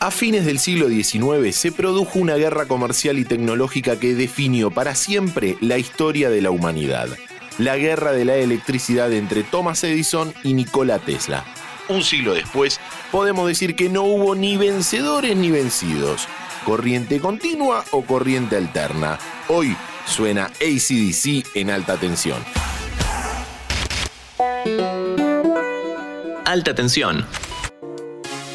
A fines del siglo XIX se produjo una guerra comercial y tecnológica que definió para siempre la historia de la humanidad. La guerra de la electricidad entre Thomas Edison y Nikola Tesla. Un siglo después, podemos decir que no hubo ni vencedores ni vencidos. Corriente continua o corriente alterna. Hoy suena ACDC en alta tensión. Alta tensión.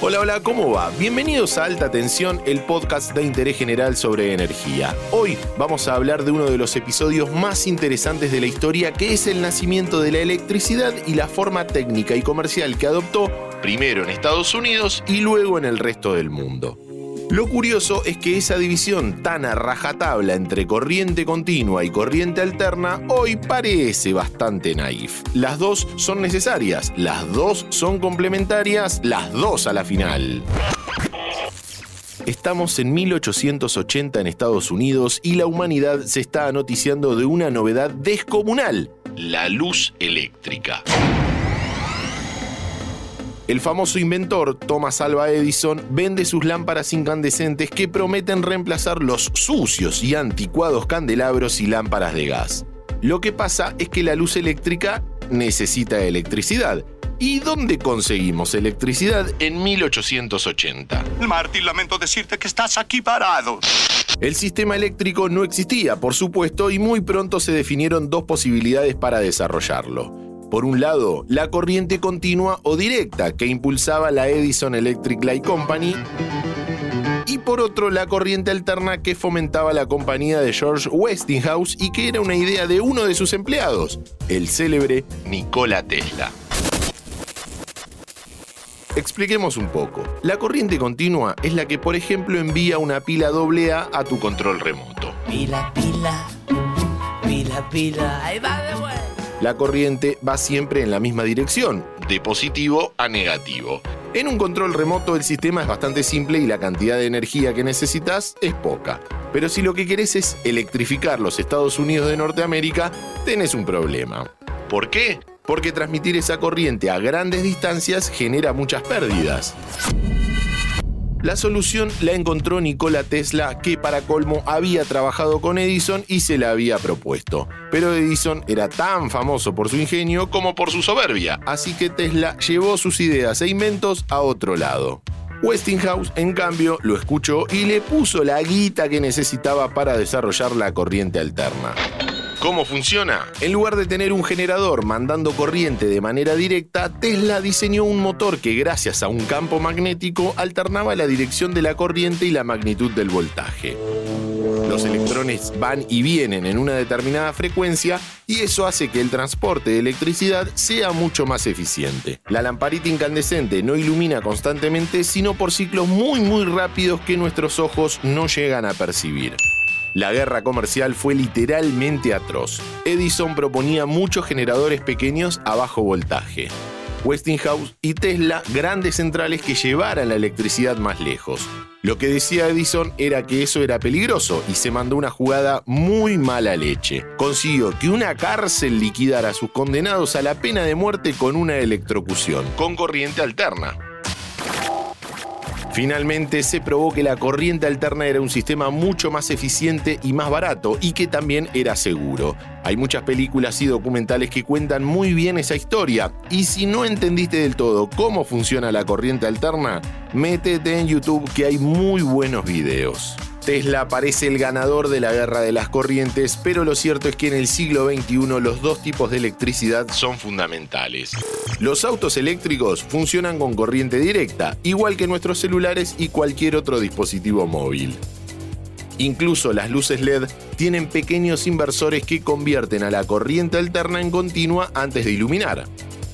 Hola, hola, ¿cómo va? Bienvenidos a Alta Tensión, el podcast de interés general sobre energía. Hoy vamos a hablar de uno de los episodios más interesantes de la historia, que es el nacimiento de la electricidad y la forma técnica y comercial que adoptó primero en Estados Unidos y luego en el resto del mundo. Lo curioso es que esa división tan a rajatabla entre corriente continua y corriente alterna hoy parece bastante naif. Las dos son necesarias, las dos son complementarias, las dos a la final. Estamos en 1880 en Estados Unidos y la humanidad se está noticiando de una novedad descomunal, la luz eléctrica. El famoso inventor Thomas Alva Edison vende sus lámparas incandescentes que prometen reemplazar los sucios y anticuados candelabros y lámparas de gas. Lo que pasa es que la luz eléctrica necesita electricidad. ¿Y dónde conseguimos electricidad en 1880? Marty, lamento decirte que estás aquí parado. El sistema eléctrico no existía, por supuesto, y muy pronto se definieron dos posibilidades para desarrollarlo. Por un lado, la corriente continua o directa que impulsaba la Edison Electric Light Company y por otro la corriente alterna que fomentaba la compañía de George Westinghouse y que era una idea de uno de sus empleados, el célebre Nikola Tesla. Expliquemos un poco. La corriente continua es la que, por ejemplo, envía una pila AA a tu control remoto. Pila, pila, pila, pila, ahí va de vuelta. La corriente va siempre en la misma dirección, de positivo a negativo. En un control remoto el sistema es bastante simple y la cantidad de energía que necesitas es poca. Pero si lo que querés es electrificar los Estados Unidos de Norteamérica, tenés un problema. ¿Por qué? Porque transmitir esa corriente a grandes distancias genera muchas pérdidas. La solución la encontró Nikola Tesla, que para colmo había trabajado con Edison y se la había propuesto. Pero Edison era tan famoso por su ingenio como por su soberbia, así que Tesla llevó sus ideas e inventos a otro lado. Westinghouse, en cambio, lo escuchó y le puso la guita que necesitaba para desarrollar la corriente alterna. ¿Cómo funciona? En lugar de tener un generador mandando corriente de manera directa, Tesla diseñó un motor que gracias a un campo magnético alternaba la dirección de la corriente y la magnitud del voltaje. Los electrones van y vienen en una determinada frecuencia y eso hace que el transporte de electricidad sea mucho más eficiente. La lamparita incandescente no ilumina constantemente, sino por ciclos muy muy rápidos que nuestros ojos no llegan a percibir. La guerra comercial fue literalmente atroz. Edison proponía muchos generadores pequeños a bajo voltaje. Westinghouse y Tesla grandes centrales que llevaran la electricidad más lejos. Lo que decía Edison era que eso era peligroso y se mandó una jugada muy mala leche. Consiguió que una cárcel liquidara a sus condenados a la pena de muerte con una electrocución, con corriente alterna. Finalmente se probó que la corriente alterna era un sistema mucho más eficiente y más barato y que también era seguro. Hay muchas películas y documentales que cuentan muy bien esa historia y si no entendiste del todo cómo funciona la corriente alterna, métete en YouTube que hay muy buenos videos. Tesla parece el ganador de la guerra de las corrientes, pero lo cierto es que en el siglo XXI los dos tipos de electricidad son fundamentales. Los autos eléctricos funcionan con corriente directa, igual que nuestros celulares y cualquier otro dispositivo móvil. Incluso las luces LED tienen pequeños inversores que convierten a la corriente alterna en continua antes de iluminar.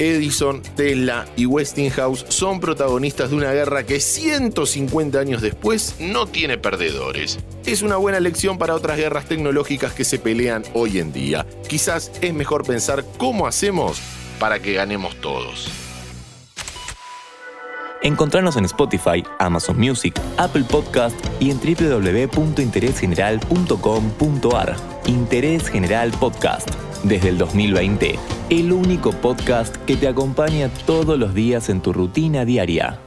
Edison, Tesla y Westinghouse son protagonistas de una guerra que 150 años después no tiene perdedores. Es una buena lección para otras guerras tecnológicas que se pelean hoy en día. Quizás es mejor pensar cómo hacemos para que ganemos todos. Encontrarnos en Spotify, Amazon Music, Apple Podcast y en www.interesgeneral.com.ar. Interés General Podcast desde el 2020, el único podcast que te acompaña todos los días en tu rutina diaria.